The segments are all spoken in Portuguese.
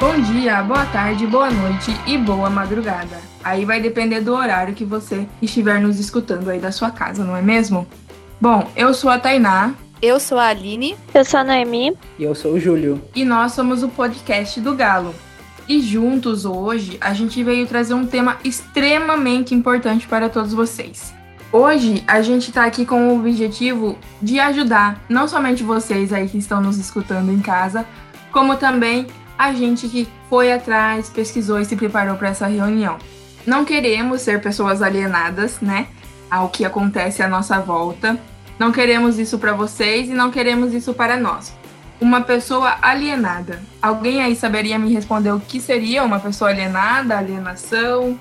Bom dia, boa tarde, boa noite e boa madrugada. Aí vai depender do horário que você estiver nos escutando aí da sua casa, não é mesmo? Bom, eu sou a Tainá. Eu sou a Aline. Eu sou a Noemi. E eu sou o Júlio. E nós somos o podcast do Galo. E juntos hoje a gente veio trazer um tema extremamente importante para todos vocês. Hoje a gente está aqui com o objetivo de ajudar não somente vocês aí que estão nos escutando em casa, como também a gente que foi atrás, pesquisou e se preparou para essa reunião. Não queremos ser pessoas alienadas, né, ao que acontece à nossa volta. Não queremos isso para vocês e não queremos isso para nós. Uma pessoa alienada. Alguém aí saberia me responder o que seria uma pessoa alienada, alienação?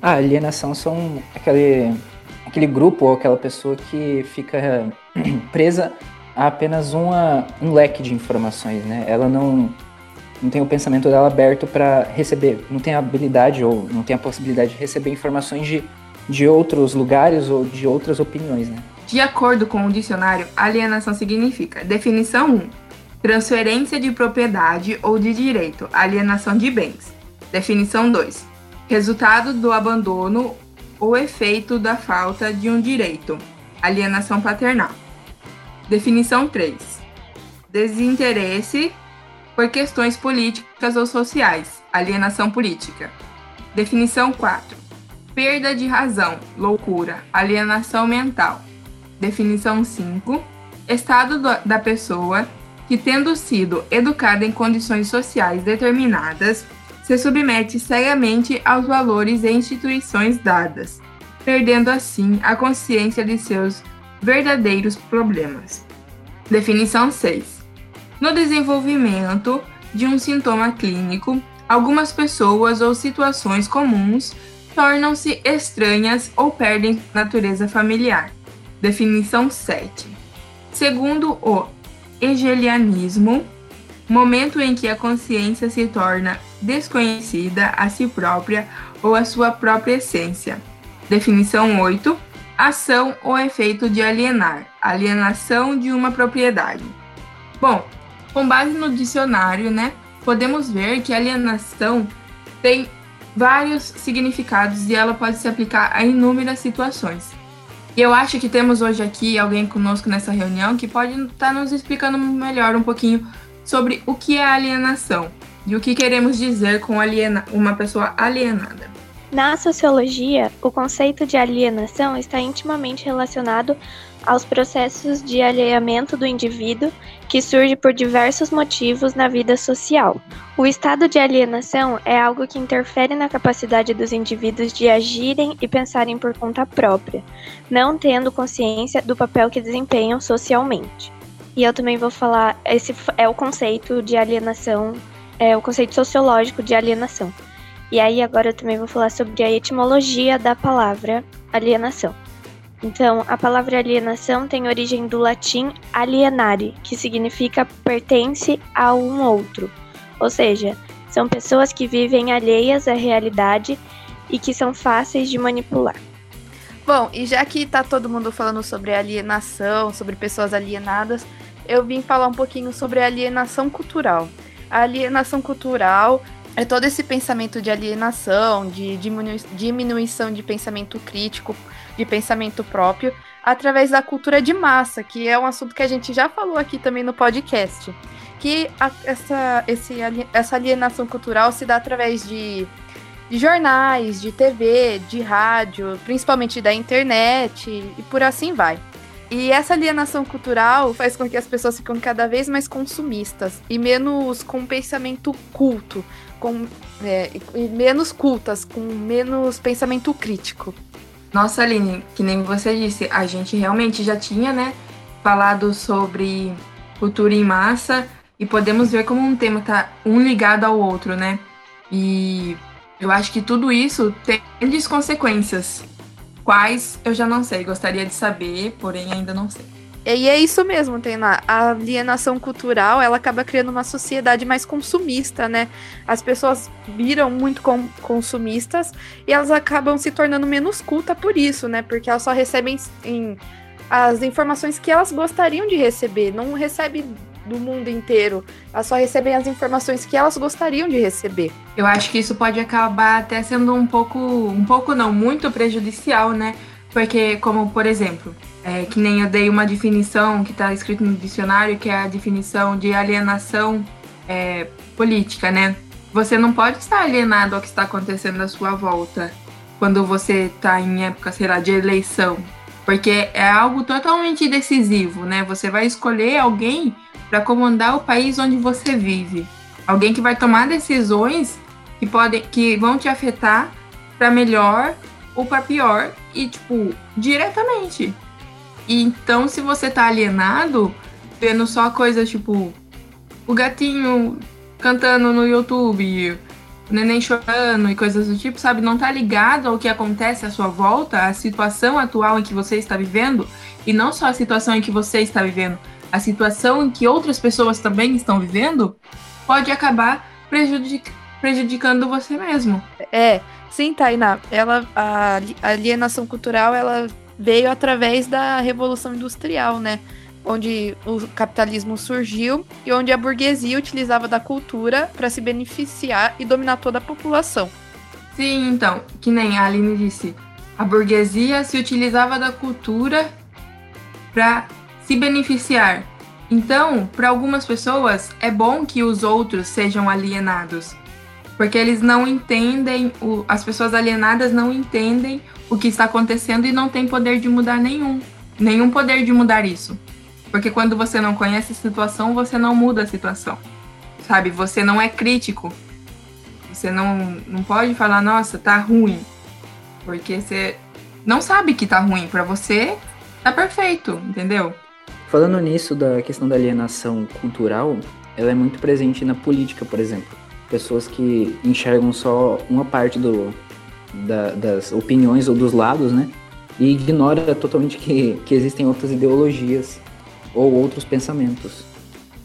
A ah, alienação são aquele, aquele grupo ou aquela pessoa que fica presa a apenas uma, um leque de informações, né? Ela não não tem o pensamento dela aberto para receber, não tem a habilidade ou não tem a possibilidade de receber informações de, de outros lugares ou de outras opiniões, né? De acordo com o dicionário, alienação significa definição 1. Transferência de propriedade ou de direito, alienação de bens. Definição 2. Resultado do abandono ou efeito da falta de um direito, alienação paternal. Definição 3. Desinteresse por questões políticas ou sociais, alienação política. Definição 4. Perda de razão, loucura, alienação mental. Definição 5. Estado da pessoa que, tendo sido educada em condições sociais determinadas, se submete cegamente aos valores e instituições dadas, perdendo assim a consciência de seus verdadeiros problemas. Definição 6 no desenvolvimento de um sintoma clínico, algumas pessoas ou situações comuns tornam-se estranhas ou perdem natureza familiar. Definição 7. Segundo o hegelianismo, momento em que a consciência se torna desconhecida a si própria ou a sua própria essência. Definição 8. Ação ou efeito de alienar, alienação de uma propriedade. Bom, com base no dicionário, né, podemos ver que alienação tem vários significados e ela pode se aplicar a inúmeras situações. E eu acho que temos hoje aqui alguém conosco nessa reunião que pode estar tá nos explicando melhor um pouquinho sobre o que é alienação e o que queremos dizer com aliena uma pessoa alienada. Na sociologia, o conceito de alienação está intimamente relacionado aos processos de alheamento do indivíduo que surge por diversos motivos na vida social. O estado de alienação é algo que interfere na capacidade dos indivíduos de agirem e pensarem por conta própria, não tendo consciência do papel que desempenham socialmente. E eu também vou falar, esse é o conceito de alienação, é o conceito sociológico de alienação. E aí agora eu também vou falar sobre a etimologia da palavra alienação. Então, a palavra alienação tem origem do latim alienare, que significa pertence a um outro. Ou seja, são pessoas que vivem alheias à realidade e que são fáceis de manipular. Bom, e já que tá todo mundo falando sobre alienação, sobre pessoas alienadas, eu vim falar um pouquinho sobre alienação cultural. A alienação cultural é todo esse pensamento de alienação, de diminuição de pensamento crítico, de pensamento próprio, através da cultura de massa, que é um assunto que a gente já falou aqui também no podcast. Que a, essa, esse, essa alienação cultural se dá através de, de jornais, de TV, de rádio, principalmente da internet e por assim vai. E essa alienação cultural faz com que as pessoas fiquem cada vez mais consumistas e menos com pensamento culto, com é, menos cultas, com menos pensamento crítico. Nossa, Aline, que nem você disse, a gente realmente já tinha, né, falado sobre cultura em massa e podemos ver como um tema tá um ligado ao outro, né? E eu acho que tudo isso tem consequências Quais eu já não sei, gostaria de saber, porém ainda não sei. E é isso mesmo, Tainá. A alienação cultural, ela acaba criando uma sociedade mais consumista, né? As pessoas viram muito consumistas e elas acabam se tornando menos culta por isso, né? Porque elas só recebem em, as informações que elas gostariam de receber. Não recebe do mundo inteiro. Elas só recebem as informações que elas gostariam de receber. Eu acho que isso pode acabar até sendo um pouco, um pouco não, muito prejudicial, né? Porque, como por exemplo, é, que nem eu dei uma definição que está escrito no dicionário, que é a definição de alienação é, política, né? Você não pode estar alienado ao que está acontecendo à sua volta quando você está em época, sei lá, de eleição. Porque é algo totalmente decisivo, né? Você vai escolher alguém para comandar o país onde você vive. Alguém que vai tomar decisões que podem que vão te afetar para melhor ou para pior e tipo, diretamente. E então se você tá alienado, vendo só coisas tipo o gatinho cantando no YouTube, o neném chorando e coisas do tipo, sabe? Não tá ligado ao que acontece à sua volta, à situação atual em que você está vivendo, e não só a situação em que você está vivendo, a situação em que outras pessoas também estão vivendo, pode acabar prejudic prejudicando você mesmo. É, sim, Tainá. Ela, a alienação cultural, ela veio através da Revolução Industrial, né? onde o capitalismo surgiu e onde a burguesia utilizava da cultura para se beneficiar e dominar toda a população. Sim, então, que nem a Aline disse, a burguesia se utilizava da cultura para se beneficiar. Então, para algumas pessoas, é bom que os outros sejam alienados, porque eles não entendem, o, as pessoas alienadas não entendem o que está acontecendo e não têm poder de mudar nenhum, nenhum poder de mudar isso. Porque quando você não conhece a situação, você não muda a situação. Sabe? Você não é crítico. Você não, não pode falar, nossa, tá ruim. Porque você não sabe que tá ruim. Para você, tá perfeito, entendeu? Falando nisso da questão da alienação cultural, ela é muito presente na política, por exemplo. Pessoas que enxergam só uma parte do, da, das opiniões ou dos lados, né? E ignora totalmente que, que existem outras ideologias ou outros pensamentos.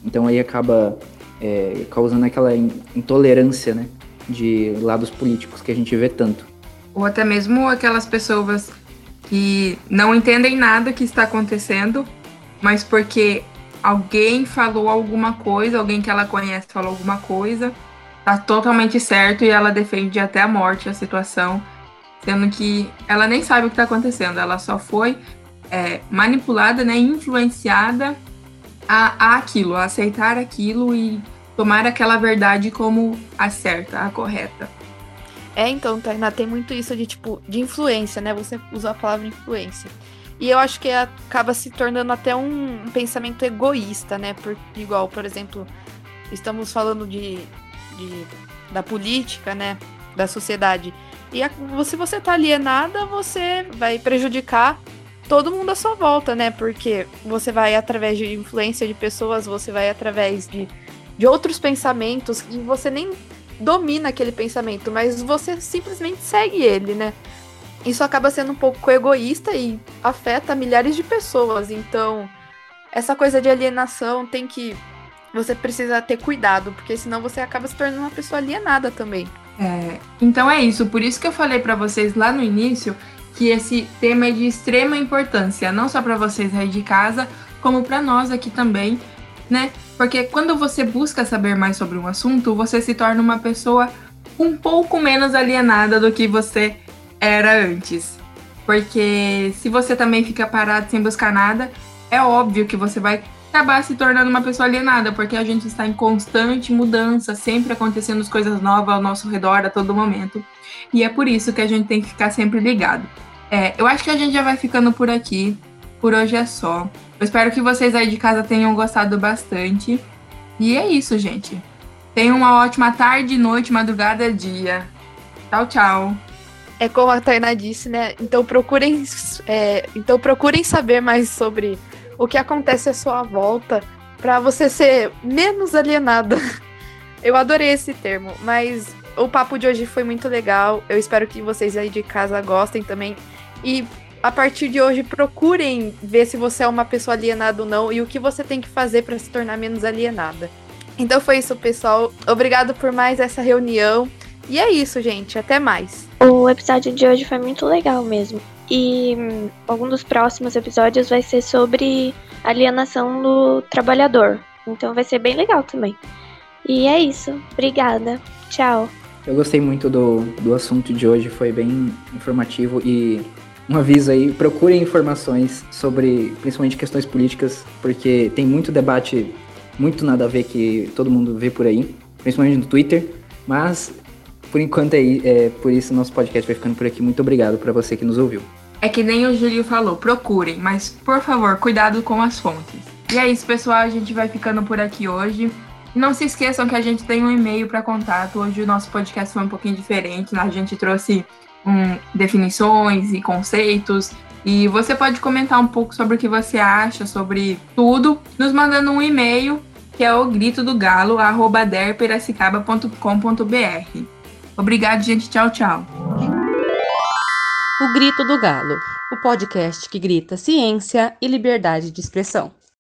Então aí acaba é, causando aquela intolerância, né, de lados políticos que a gente vê tanto. Ou até mesmo aquelas pessoas que não entendem nada que está acontecendo, mas porque alguém falou alguma coisa, alguém que ela conhece falou alguma coisa, tá totalmente certo e ela defende até a morte a situação, sendo que ela nem sabe o que está acontecendo, ela só foi é, manipulada, né, influenciada a, a aquilo, a aceitar aquilo e tomar aquela verdade como a certa, a correta. É, então, Tainá, tem muito isso de tipo de influência, né? Você usa a palavra influência. E eu acho que acaba se tornando até um, pensamento egoísta, né? Por, igual, por exemplo, estamos falando de, de da política, né? Da sociedade. E a, se você tá alienada, você vai prejudicar todo mundo à sua volta, né? Porque você vai através de influência de pessoas, você vai através de, de outros pensamentos e você nem domina aquele pensamento, mas você simplesmente segue ele, né? Isso acaba sendo um pouco egoísta e afeta milhares de pessoas. Então, essa coisa de alienação tem que. Você precisa ter cuidado, porque senão você acaba se tornando uma pessoa alienada também. É, então é isso. Por isso que eu falei para vocês lá no início que esse tema é de extrema importância, não só para vocês aí de casa, como para nós aqui também, né? Porque quando você busca saber mais sobre um assunto, você se torna uma pessoa um pouco menos alienada do que você era antes. Porque se você também fica parado sem buscar nada, é óbvio que você vai acabar se tornando uma pessoa alienada, porque a gente está em constante mudança, sempre acontecendo coisas novas ao nosso redor a todo momento. E é por isso que a gente tem que ficar sempre ligado. É, eu acho que a gente já vai ficando por aqui. Por hoje é só. Eu espero que vocês aí de casa tenham gostado bastante. E é isso, gente. Tenham uma ótima tarde, noite, madrugada, dia. Tchau, tchau. É como a Tainá disse, né? Então procurem, é, então procurem saber mais sobre o que acontece à sua volta para você ser menos alienada. Eu adorei esse termo, mas o papo de hoje foi muito legal. Eu espero que vocês aí de casa gostem também. E a partir de hoje, procurem ver se você é uma pessoa alienada ou não e o que você tem que fazer para se tornar menos alienada. Então foi isso, pessoal. Obrigado por mais essa reunião. E é isso, gente. Até mais. O episódio de hoje foi muito legal mesmo. E hum, algum dos próximos episódios vai ser sobre alienação do trabalhador, Então vai ser bem legal também. E é isso. Obrigada. Tchau. Eu gostei muito do, do assunto de hoje, foi bem informativo e um aviso aí, procurem informações sobre principalmente questões políticas, porque tem muito debate, muito nada a ver que todo mundo vê por aí, principalmente no Twitter, mas por enquanto é, é por isso nosso podcast vai ficando por aqui. Muito obrigado para você que nos ouviu. É que nem o Júlio falou, procurem, mas por favor, cuidado com as fontes. E é isso, pessoal, a gente vai ficando por aqui hoje. Não se esqueçam que a gente tem um e-mail para contato. Hoje o nosso podcast foi um pouquinho diferente. A gente trouxe um, definições e conceitos. E você pode comentar um pouco sobre o que você acha sobre tudo, nos mandando um e-mail que é o grito do galo, arroba derpiracicaba.com.br. Obrigado, gente. Tchau, tchau. O Grito do Galo, o podcast que grita ciência e liberdade de expressão.